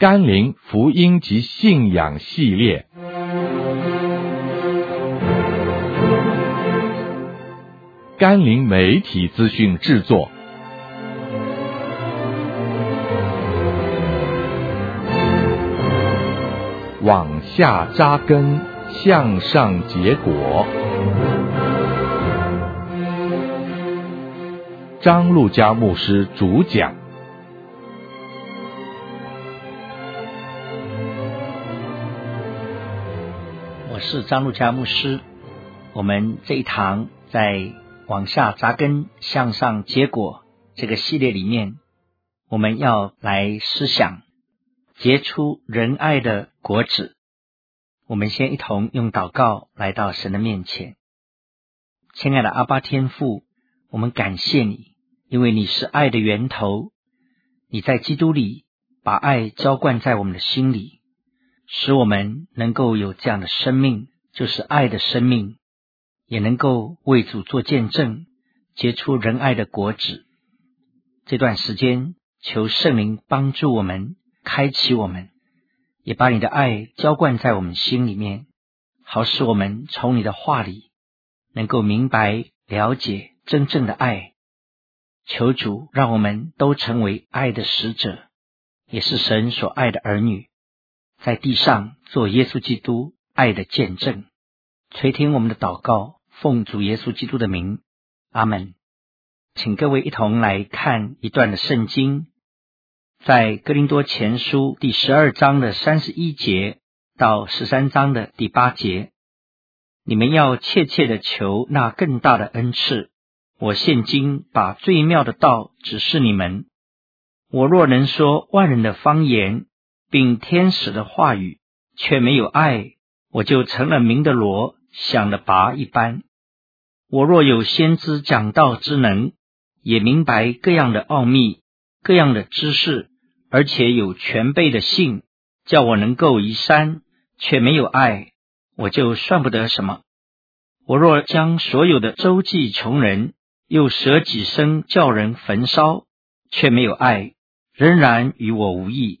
甘霖福音及信仰系列，甘霖媒体资讯制作，往下扎根，向上结果。张路加牧师主讲。我是张路加牧师。我们这一堂在往下扎根、向上结果这个系列里面，我们要来思想结出仁爱的果子。我们先一同用祷告来到神的面前，亲爱的阿爸天父。我们感谢你，因为你是爱的源头。你在基督里把爱浇灌在我们的心里，使我们能够有这样的生命，就是爱的生命，也能够为主做见证，结出仁爱的果子。这段时间，求圣灵帮助我们，开启我们，也把你的爱浇灌在我们心里面，好使我们从你的话里能够明白了解。真正的爱，求主让我们都成为爱的使者，也是神所爱的儿女，在地上做耶稣基督爱的见证。垂听我们的祷告，奉主耶稣基督的名，阿门。请各位一同来看一段的圣经，在哥林多前书第十二章的三十一节到十三章的第八节，你们要切切的求那更大的恩赐。我现今把最妙的道指示你们。我若能说万人的方言，并天使的话语，却没有爱，我就成了明的罗，想的拔一般。我若有先知讲道之能，也明白各样的奥秘、各样的知识，而且有全备的信，叫我能够移山，却没有爱，我就算不得什么。我若将所有的周济穷人，又舍己身叫人焚烧，却没有爱，仍然与我无异。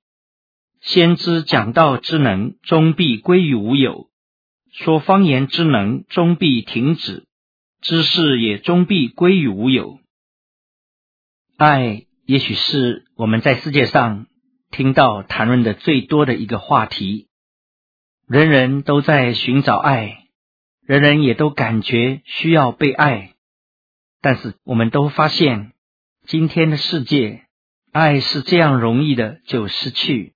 先知讲道之能，终必归于无有；说方言之能，终必停止；知识也终必归于无有。爱，也许是我们在世界上听到谈论的最多的一个话题。人人都在寻找爱，人人也都感觉需要被爱。但是我们都发现，今天的世界，爱是这样容易的就失去，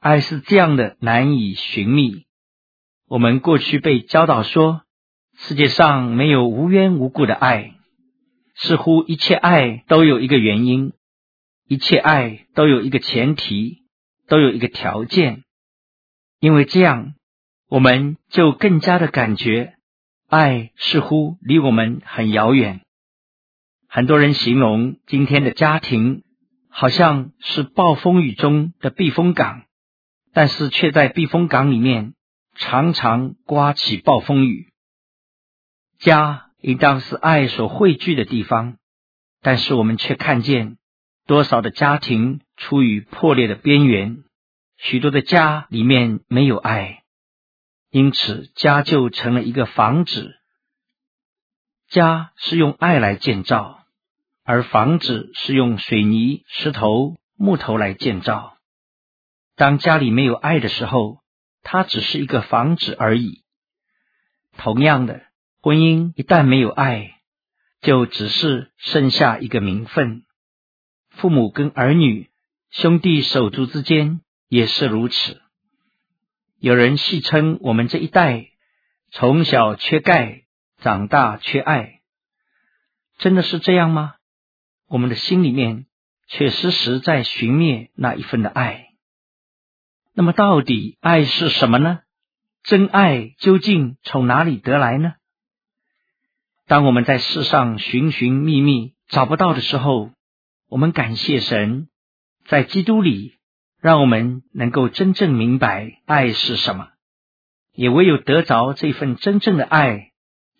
爱是这样的难以寻觅。我们过去被教导说，世界上没有无缘无故的爱，似乎一切爱都有一个原因，一切爱都有一个前提，都有一个条件。因为这样，我们就更加的感觉，爱似乎离我们很遥远。很多人形容今天的家庭好像是暴风雨中的避风港，但是却在避风港里面常常刮起暴风雨。家应当是爱所汇聚的地方，但是我们却看见多少的家庭处于破裂的边缘，许多的家里面没有爱，因此家就成了一个房子。家是用爱来建造。而房子是用水泥、石头、木头来建造。当家里没有爱的时候，它只是一个房子而已。同样的，婚姻一旦没有爱，就只是剩下一个名分。父母跟儿女、兄弟手足之间也是如此。有人戏称我们这一代从小缺钙，长大缺爱。真的是这样吗？我们的心里面却时时在寻觅那一份的爱。那么，到底爱是什么呢？真爱究竟从哪里得来呢？当我们在世上寻寻觅觅找不到的时候，我们感谢神，在基督里，让我们能够真正明白爱是什么。也唯有得着这份真正的爱，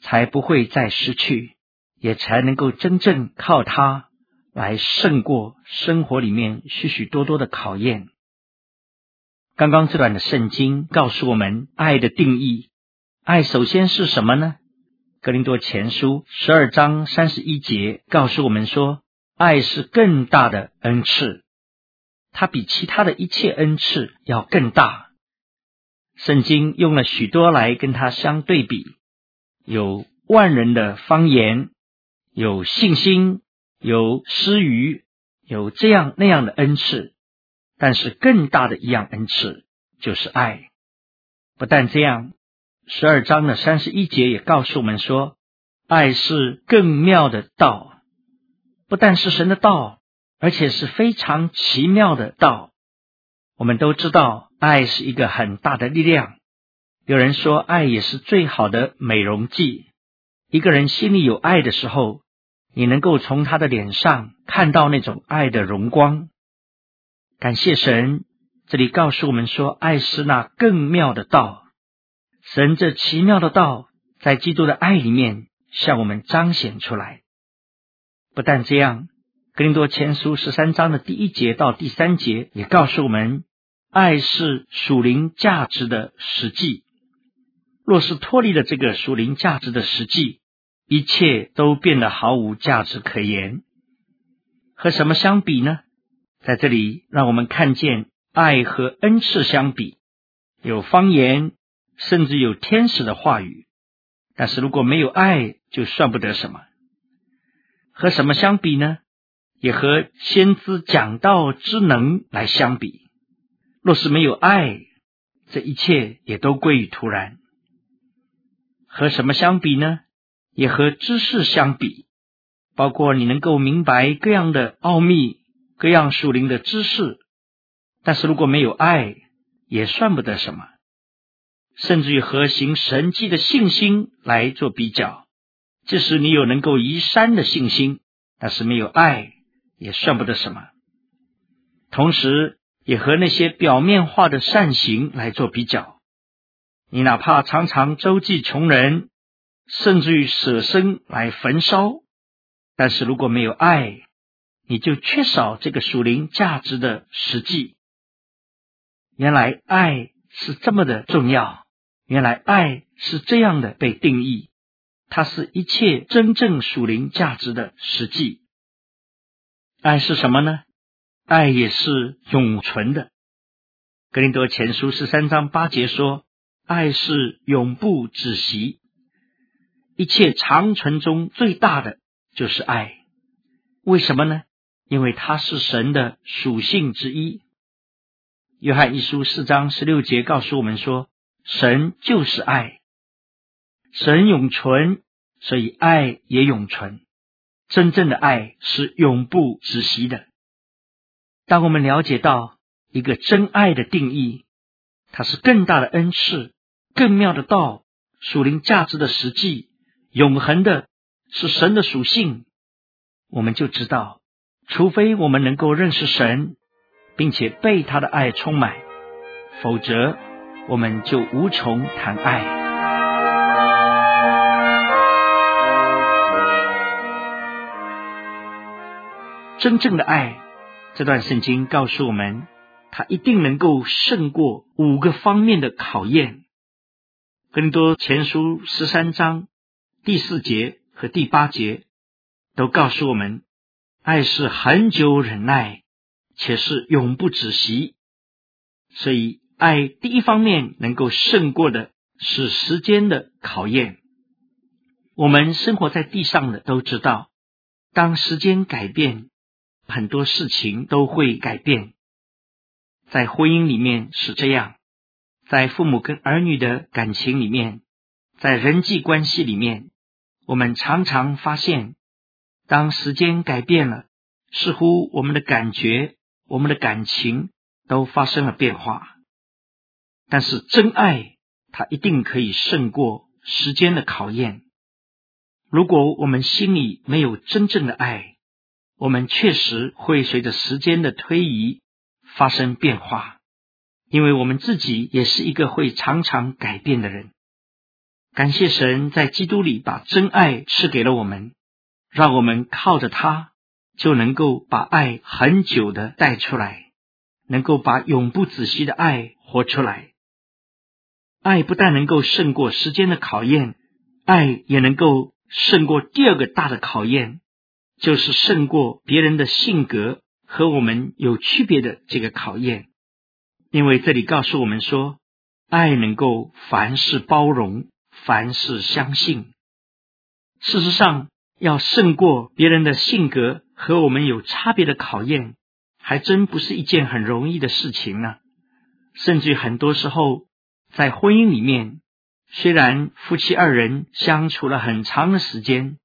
才不会再失去，也才能够真正靠它来胜过生活里面许许多多的考验。刚刚这段的圣经告诉我们爱的定义，爱首先是什么呢？格林多前书十二章三十一节告诉我们说，爱是更大的恩赐，它比其他的一切恩赐要更大。圣经用了许多来跟它相对比，有万人的方言，有信心，有施予，有这样那样的恩赐。但是更大的一样恩赐就是爱。不但这样，十二章的三十一节也告诉我们说，爱是更妙的道，不但是神的道，而且是非常奇妙的道。我们都知道，爱是一个很大的力量。有人说，爱也是最好的美容剂。一个人心里有爱的时候，你能够从他的脸上看到那种爱的荣光。感谢神，这里告诉我们说，爱是那更妙的道。神这奇妙的道，在基督的爱里面向我们彰显出来。不但这样，哥林多前书十三章的第一节到第三节也告诉我们，爱是属灵价值的实际。若是脱离了这个属灵价值的实际，一切都变得毫无价值可言。和什么相比呢？在这里，让我们看见爱和恩赐相比，有方言，甚至有天使的话语。但是如果没有爱，就算不得什么。和什么相比呢？也和先知讲道之能来相比。若是没有爱，这一切也都归于突然。和什么相比呢？也和知识相比，包括你能够明白各样的奥秘。各样属灵的知识，但是如果没有爱，也算不得什么。甚至于和行神迹的信心来做比较，即使你有能够移山的信心，但是没有爱，也算不得什么。同时，也和那些表面化的善行来做比较，你哪怕常常周济穷人，甚至于舍身来焚烧，但是如果没有爱，你就缺少这个属灵价值的实际。原来爱是这么的重要，原来爱是这样的被定义，它是一切真正属灵价值的实际。爱是什么呢？爱也是永存的。格林多前书十三章八节说：“爱是永不止息。”一切长存中最大的就是爱。为什么呢？因为它是神的属性之一。约翰一书四章十六节告诉我们说：“神就是爱，神永存，所以爱也永存。真正的爱是永不止息的。当我们了解到一个真爱的定义，它是更大的恩赐、更妙的道、属灵价值的实际、永恒的，是神的属性，我们就知道。”除非我们能够认识神，并且被他的爱充满，否则我们就无从谈爱。真正的爱，这段圣经告诉我们，他一定能够胜过五个方面的考验。哥林多前书十三章第四节和第八节都告诉我们。爱是恒久忍耐，且是永不止息。所以，爱第一方面能够胜过的是时间的考验。我们生活在地上的都知道，当时间改变，很多事情都会改变。在婚姻里面是这样，在父母跟儿女的感情里面，在人际关系里面，我们常常发现。当时间改变了，似乎我们的感觉、我们的感情都发生了变化。但是真爱，它一定可以胜过时间的考验。如果我们心里没有真正的爱，我们确实会随着时间的推移发生变化，因为我们自己也是一个会常常改变的人。感谢神在基督里把真爱赐给了我们，让我们靠着它就能够把爱很久的带出来，能够把永不止息的爱活出来。爱不但能够胜过时间的考验，爱也能够胜过第二个大的考验，就是胜过别人的性格和我们有区别的这个考验。因为这里告诉我们说，爱能够凡事包容。凡事相信。事实上，要胜过别人的性格和我们有差别的考验，还真不是一件很容易的事情呢。甚至很多时候，在婚姻里面，虽然夫妻二人相处了很长的时间，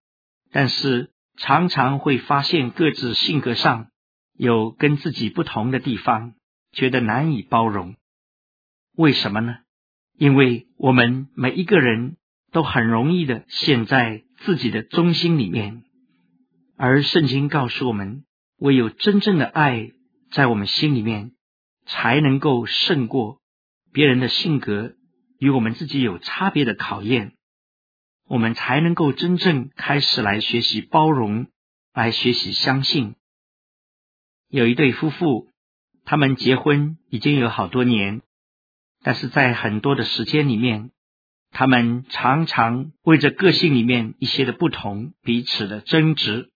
但是常常会发现各自性格上有跟自己不同的地方，觉得难以包容。为什么呢？因为我们每一个人都很容易的陷在自己的中心里面，而圣经告诉我们，唯有真正的爱在我们心里面，才能够胜过别人的性格与我们自己有差别的考验，我们才能够真正开始来学习包容，来学习相信。有一对夫妇，他们结婚已经有好多年。但是在很多的时间里面，他们常常为着个性里面一些的不同，彼此的争执。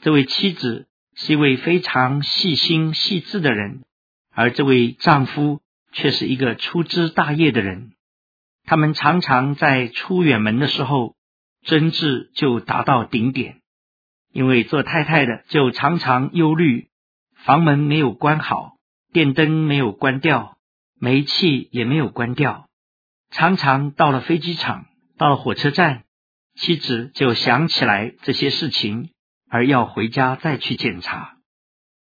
这位妻子是一位非常细心细致的人，而这位丈夫却是一个粗枝大叶的人。他们常常在出远门的时候，争执就达到顶点，因为做太太的就常常忧虑房门没有关好，电灯没有关掉。煤气也没有关掉，常常到了飞机场，到了火车站，妻子就想起来这些事情，而要回家再去检查。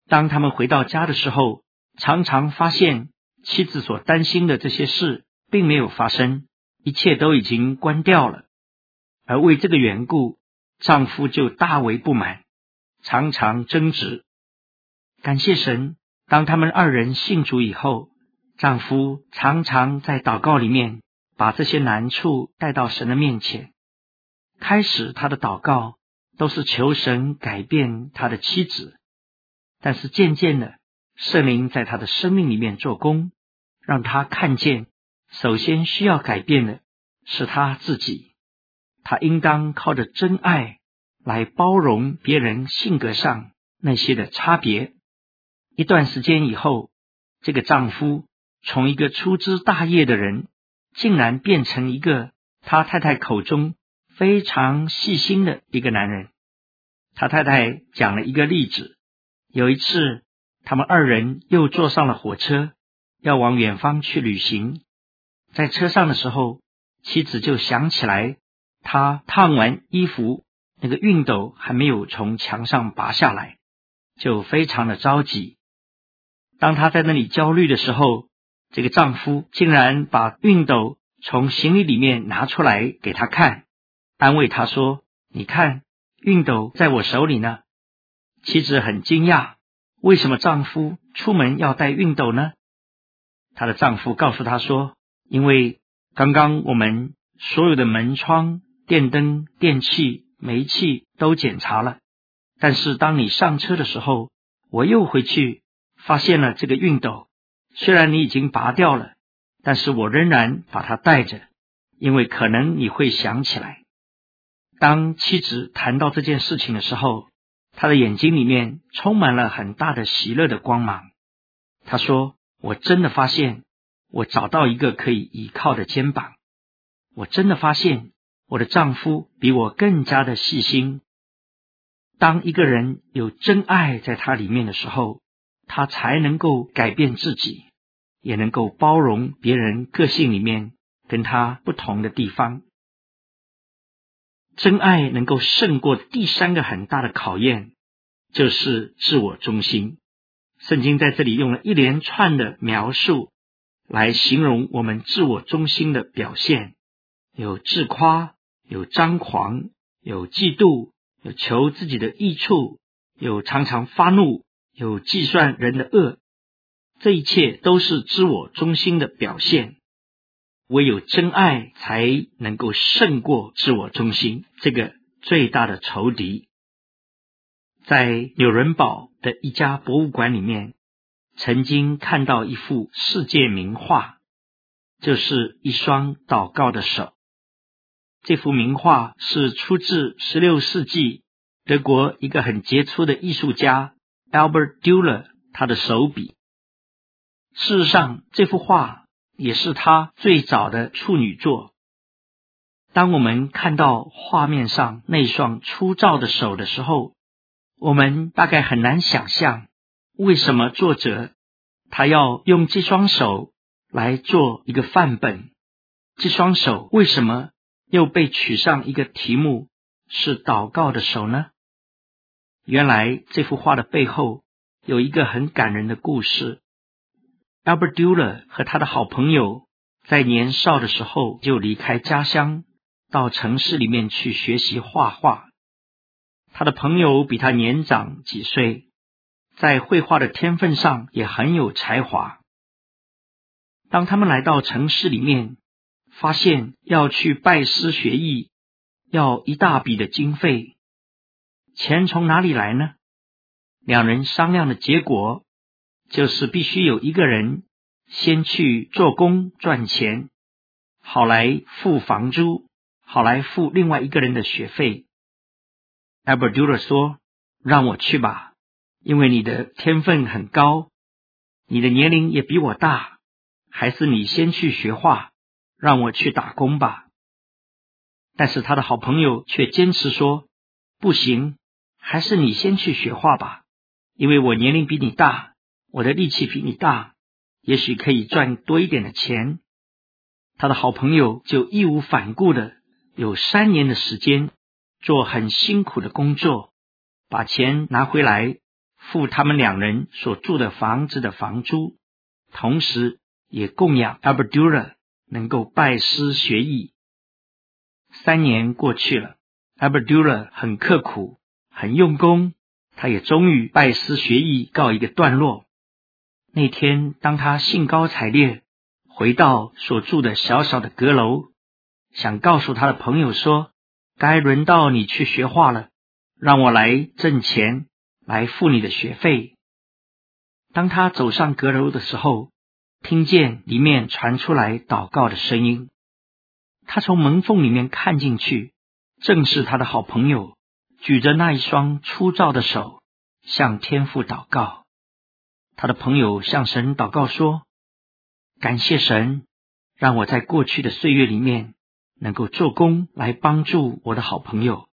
当他们回到家的时候，常常发现妻子所担心的这些事并没有发生，一切都已经关掉了。而为这个缘故，丈夫就大为不满，常常争执。感谢神，当他们二人信主以后。丈夫常常在祷告里面把这些难处带到神的面前。开始他的祷告都是求神改变他的妻子，但是渐渐的，圣灵在他的生命里面做工，让他看见，首先需要改变的是他自己。他应当靠着真爱来包容别人性格上那些的差别。一段时间以后，这个丈夫。从一个粗枝大叶的人，竟然变成一个他太太口中非常细心的一个男人。他太太讲了一个例子：有一次，他们二人又坐上了火车，要往远方去旅行。在车上的时候，妻子就想起来，她烫完衣服，那个熨斗还没有从墙上拔下来，就非常的着急。当他在那里焦虑的时候，这个丈夫竟然把熨斗从行李里面拿出来给她看，安慰她说：“你看，熨斗在我手里呢。”妻子很惊讶，为什么丈夫出门要带熨斗呢？她的丈夫告诉她说：“因为刚刚我们所有的门窗、电灯、电器、煤气都检查了，但是当你上车的时候，我又回去发现了这个熨斗。”虽然你已经拔掉了，但是我仍然把它带着，因为可能你会想起来。当妻子谈到这件事情的时候，她的眼睛里面充满了很大的喜乐的光芒。她说：“我真的发现，我找到一个可以依靠的肩膀。我真的发现，我的丈夫比我更加的细心。当一个人有真爱在他里面的时候。”他才能够改变自己，也能够包容别人个性里面跟他不同的地方。真爱能够胜过第三个很大的考验，就是自我中心。圣经在这里用了一连串的描述，来形容我们自我中心的表现，有自夸，有张狂，有嫉妒，有求自己的益处，有常常发怒，有计算人的恶。这一切都是自我中心的表现。唯有真爱才能够胜过自我中心这个最大的仇敌。在纽伦堡的一家博物馆里面，曾经看到一幅世界名画，就是一双祷告的手。这幅名画是出自十六世纪德国一个很杰出的艺术家 Albert Dürer 他的手笔。事实上，这幅画。也是他最早的处女作。当我们看到画面上那双粗糙的手的时候，我们大概很难想象，为什么作者他要用这双手来做一个范本？这双手为什么又被取上一个题目是祷告的手呢？原来这幅画的背后有一个很感人的故事。Albert Dürer 和他的好朋友在年少的时候就离开家乡，到城市里面去学习画画。他的朋友比他年长几岁，在绘画的天分上也很有才华。当他们来到城市里面，发现要去拜师学艺，要一大笔的经费，钱从哪里来呢？两人商量的结果。就是必须有一个人先去做工赚钱，好来付房租，好来付另外一个人的学费。Albert Dürer 说：“让我去吧，因为你的天分很高，你的年龄也比我大，还是你先去学画，让我去打工吧。”但是他的好朋友却坚持说：“不行，还是你先去学画吧，因为我年龄比你大。”我的力气比你大，也许可以赚多一点的钱。他的好朋友就义无反顾的有三年的时间做很辛苦的工作，把钱拿回来付他们两人所住的房子的房租，同时也供养 Albert Dürer 能够拜师学艺。三年过去了，Albert Dürer 很刻苦，很用功，他也终于拜师学艺告一个段落。那天，当他兴高采烈回到所住的小小的阁楼，想告诉他的朋友说：“该轮到你去学画了，让我来挣钱来付你的学费。”当他走上阁楼的时候，听见里面传出来祷告的声音。他从门缝里面看进去，正是他的好朋友举着那一双粗糙的手，向天父祷告。他的朋友向神祷告说：“感谢神，让我在过去的岁月里面能够做工来帮助我的好朋友。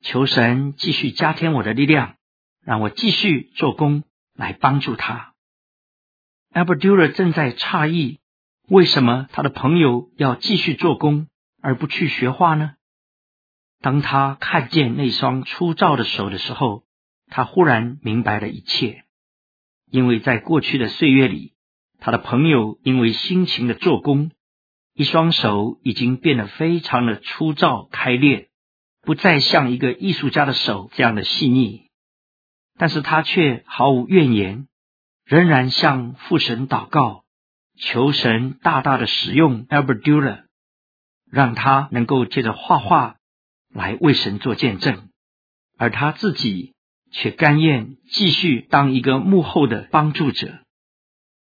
求神继续加添我的力量，让我继续做工来帮助他。” Albert Dürer 正在诧异，为什么他的朋友要继续做工而不去学画呢？当他看见那双粗糙的手的时候，他忽然明白了一切。因为在过去的岁月里，他的朋友因为辛勤的做工，一双手已经变得非常的粗糙开裂，不再像一个艺术家的手这样的细腻。但是他却毫无怨言，仍然向父神祷告，求神大大的使用 Albert Dura，让他能够借着画画来为神做见证，而他自己。却甘愿继续当一个幕后的帮助者。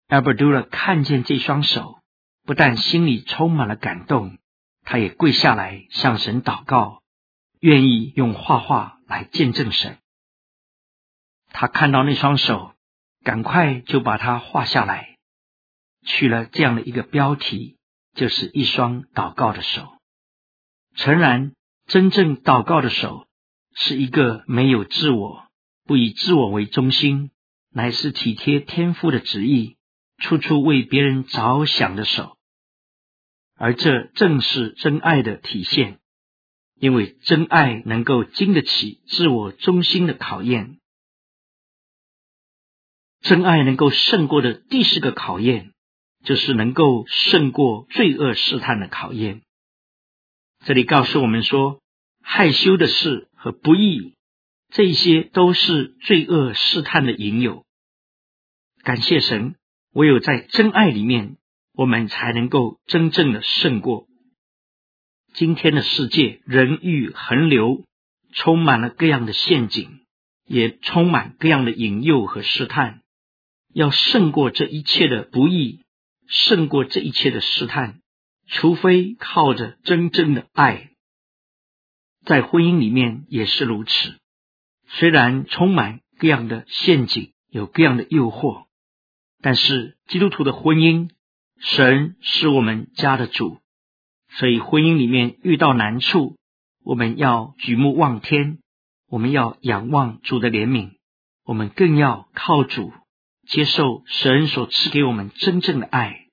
Albert Dürer 看见这双手，不但心里充满了感动，他也跪下来向神祷告，愿意用画画来见证神。他看到那双手，赶快就把它画下来，取了这样的一个标题，就是一双祷告的手。诚然，真正祷告的手。是一个没有自我、不以自我为中心，乃是体贴天父的旨意、处处为别人着想的手。而这正是真爱的体现，因为真爱能够经得起自我中心的考验。真爱能够胜过的第四个考验，就是能够胜过罪恶试探的考验。这里告诉我们说，害羞的事和不义，这些都是罪恶试探的。引诱。感谢神，唯有在真爱里面，我们才能够真正的。胜过。今天的。世界，人欲横流，充满了各样的。陷阱，也充满各样的。引诱和试探。要胜过这一切的。不义，胜过这一切的。试探，除非靠着真正的爱。在婚姻里面也是如此，虽然充满各样的陷阱，有各样的诱惑，但是基督徒的婚姻，神是我们家的主。所以，婚姻里面遇到难处，我们要举目望天，我们要仰望主的怜悯，我们更要靠主，接受神所赐给我们真正的爱。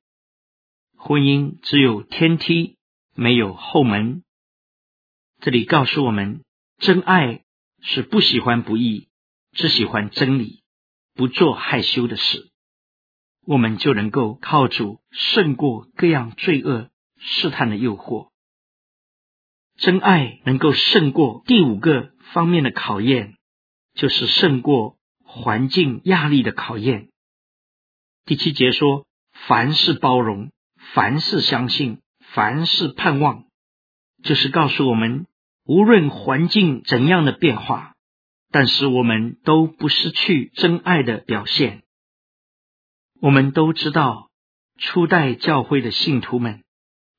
婚姻只有天梯，没有后门。这里告诉我们，真爱是不喜欢不义，只喜欢真理，不做害羞的事，我们就能够靠主胜过各样罪恶。试探的诱惑，真爱能够胜过第五个方面的考验，就是胜过环境压力的考验。第七节说：凡事包容，凡事相信，凡事盼望，就是告诉我们，无论环境怎样的变化，但是我们都不失去真爱的表现。我们都知道，初代教会的信徒们。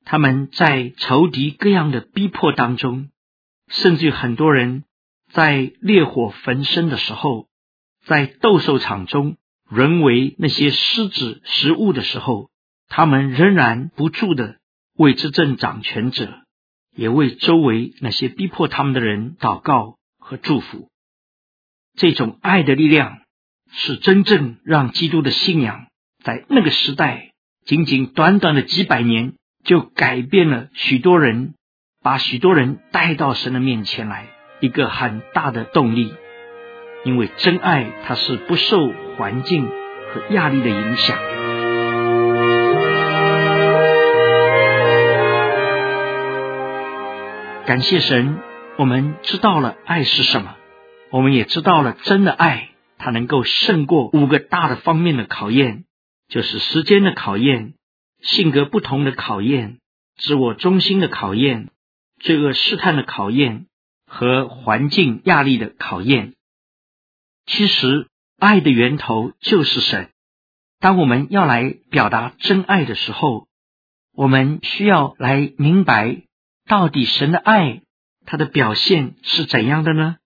他们在仇敌各样的逼迫当中，甚至很多人在烈火焚身的时候，在斗兽场中沦为那些狮子食物的时候，他们仍然不住的为执政掌权者，也为周围那些逼迫他们的人祷告和祝福。这种爱的力量，是真正让基督的信仰在那个时代，仅仅短短的几百年。就改变了许多人，把许多人带到神的面前来，一个很大的动力。因为真爱，它是不受环境和压力的影响。感谢神，我们知道了爱是什么，我们也知道了真的爱，它能够胜过五个大的方面的考验，就是时间的考验。性格不同的考验，自我中心的考验，罪恶试探的考验和环境压力的考验。其实，爱的源头就是神。当我们要来表达真爱的时候，我们需要来明白，到底神的爱它的表现是怎样的呢？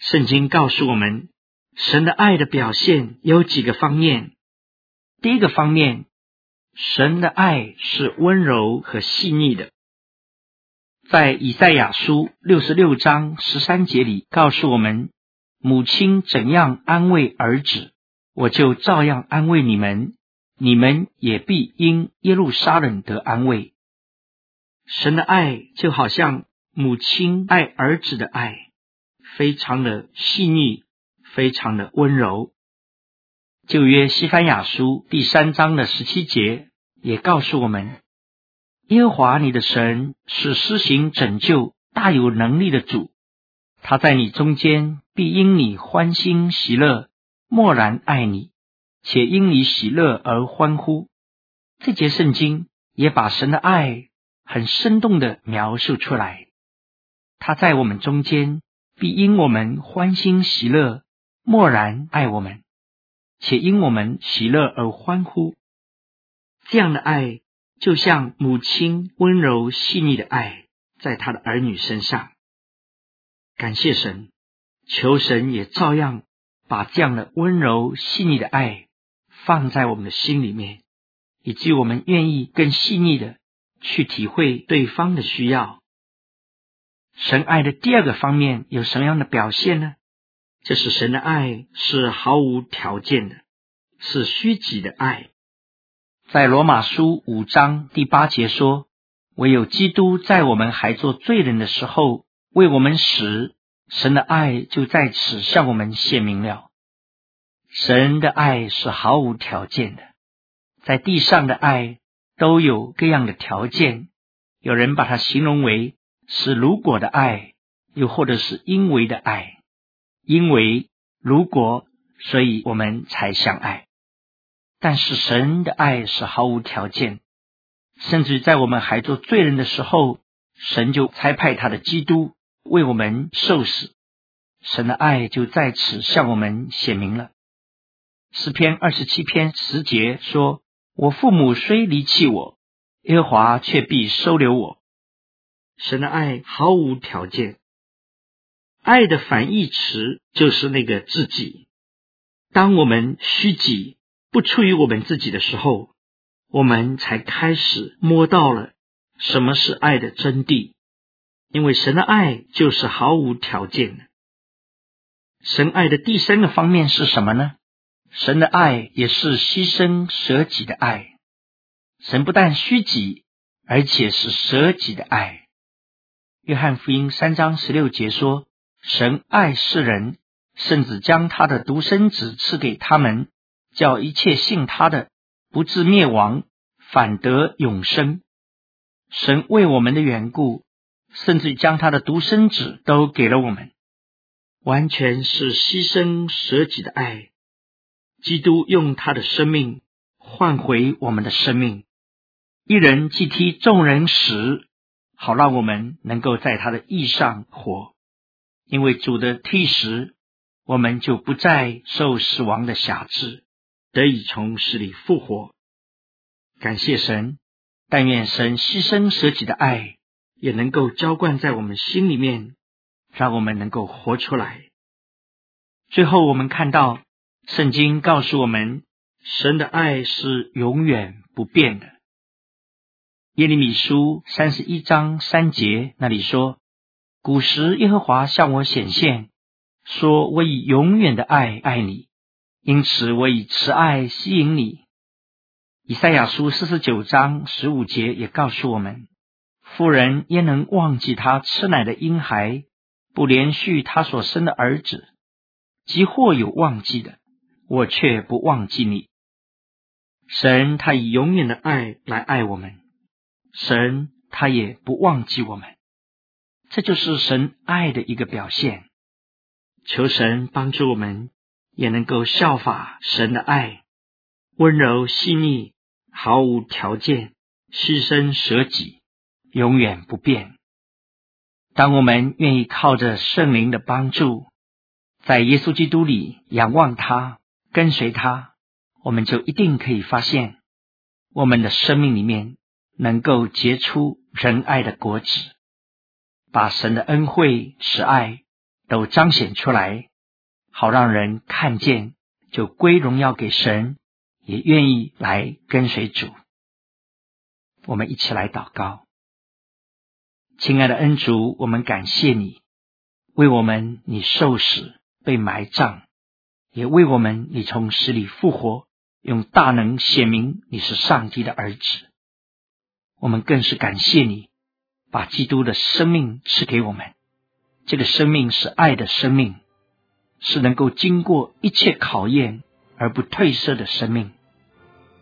圣经告诉我们，神的爱的表现有几个方面。第一个方面。神的爱是温柔和细腻的，在以赛亚书六十六章十三节里告诉我们：母亲怎样安慰儿子，我就照样安慰你们，你们也必因耶路撒冷得安慰。神的爱就好像母亲爱儿子的爱，非常的细腻，非常的温柔。旧约西番雅书第三章的十七节也告诉我们：耶和华你的神是施行拯救、大有能力的主，他在你中间必因你欢欣喜乐，默然爱你，且因你喜乐而欢呼。这节圣经也把神的爱很生动地描述出来。他在我们中间必因我们欢欣喜乐，默然爱我们。且因我们喜乐而欢呼，这样的爱就像母亲温柔细腻的爱，在他的儿女身上。感谢神，求神也照样把这样的温柔细腻的爱放在我们的心里面，以及我们愿意更细腻的去体会对方的需要。神爱的第二个方面有什么样的表现呢？这是神的爱，是毫无条件的，是虚己的爱。在罗马书五章第八节说：“唯有基督在我们还做罪人的时候为我们死，神的爱就在此向我们显明了。神的爱是毫无条件的，在地上的爱都有各样的条件，有人把它形容为是如果的爱，又或者是因为的爱，因为如果，所以我们才相爱。但是神的爱是毫无条件，甚至在我们还做罪人的时候，神就差派他的基督为我们受死，神的爱就在此向我们显明了。诗篇二十七篇十节说：“我父母虽离弃我，耶和华却必收留我。”神的爱毫无条件，爱的反义词就是那个自己。当我们虚己。不出于我们自己的时候，我们才开始摸到了什么是爱的真谛。因为神的爱就是毫无条件的。神爱的第三个方面是什么呢？神的爱也是牺牲舍己的爱。神不但虚己，而且是舍己的爱。约翰福音三章十六节说：“神爱世人，甚至将他的独生子赐给他们。”叫一切信他的不至灭亡，反得永生。神为我们的缘故，甚至将他的独生子都给了我们，完全是牺牲舍己的爱。基督用他的生命换回我们的生命，一人既替众人死，好让我们能够在他的义上活。因为主的替死，我们就不再受死亡的辖制。得以从死里复活，感谢神！但愿神牺牲舍己的爱也能够浇灌在我们心里面，让我们能够活出来。最后，我们看到圣经告诉我们，神的爱是永远不变的。耶利米书三十一章三节那里说：“古时耶和华向我显现，说我以永远的爱爱你。”因此，我以慈爱吸引你。以赛亚书四十九章十五节也告诉我们：妇人焉能忘记她吃奶的婴孩，不连续她所生的儿子？即或有忘记的，我却不忘记你。神他以永远的爱来爱我们，神他也不忘记我们。这就是神爱的一个表现。求神帮助我们。也能够效法神的爱，温柔细腻，毫无条件，牺牲舍己，永远不变。当我们愿意靠着圣灵的帮助，在耶稣基督里仰望他，跟随他，我们就一定可以发现，我们的生命里面能够结出仁爱的果子，把神的恩惠、慈爱都彰显出来。好让人看见，就归荣耀给神，也愿意来跟随主。我们一起来祷告，亲爱的恩主，我们感谢你，为我们你受死被埋葬，也为我们你从死里复活，用大能显明你是上帝的儿子。我们更是感谢你，把基督的生命赐给我们，这个生命是爱的生命。是能够经过一切考验而不褪色的生命，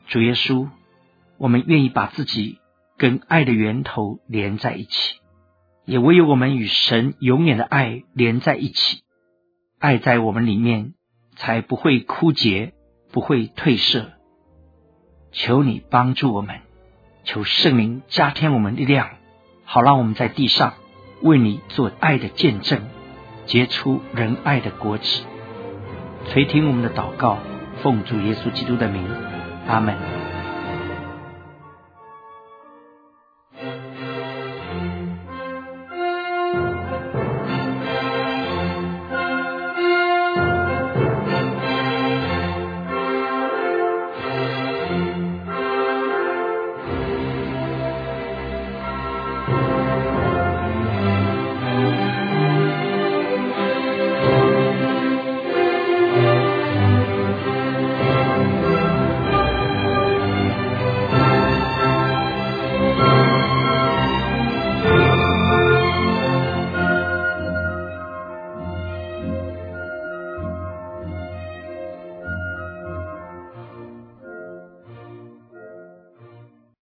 主耶稣，我们愿意把自己跟爱的源头连在一起，也唯有我们与神永远的爱连在一起，爱在我们里面才不会枯竭，不会褪色。求你帮助我们，求圣灵加添我们力量，好让我们在地上为你做爱的见证。结出仁爱的果子，垂听我们的祷告，奉主耶稣基督的名，阿门。